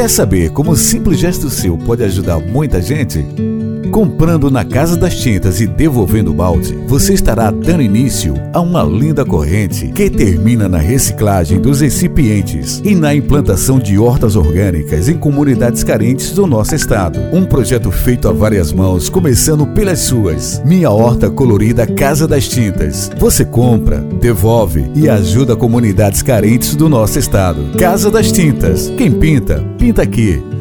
Quer saber como um simples gesto seu pode ajudar muita gente? Comprando na Casa das Tintas e devolvendo o balde, você estará dando início a uma linda corrente que termina na reciclagem dos recipientes e na implantação de hortas orgânicas em comunidades carentes do nosso estado. Um projeto feito a várias mãos, começando pelas suas. Minha Horta Colorida Casa das Tintas. Você compra, devolve e ajuda comunidades carentes do nosso estado. Casa das Tintas. Quem pinta, pinta aqui.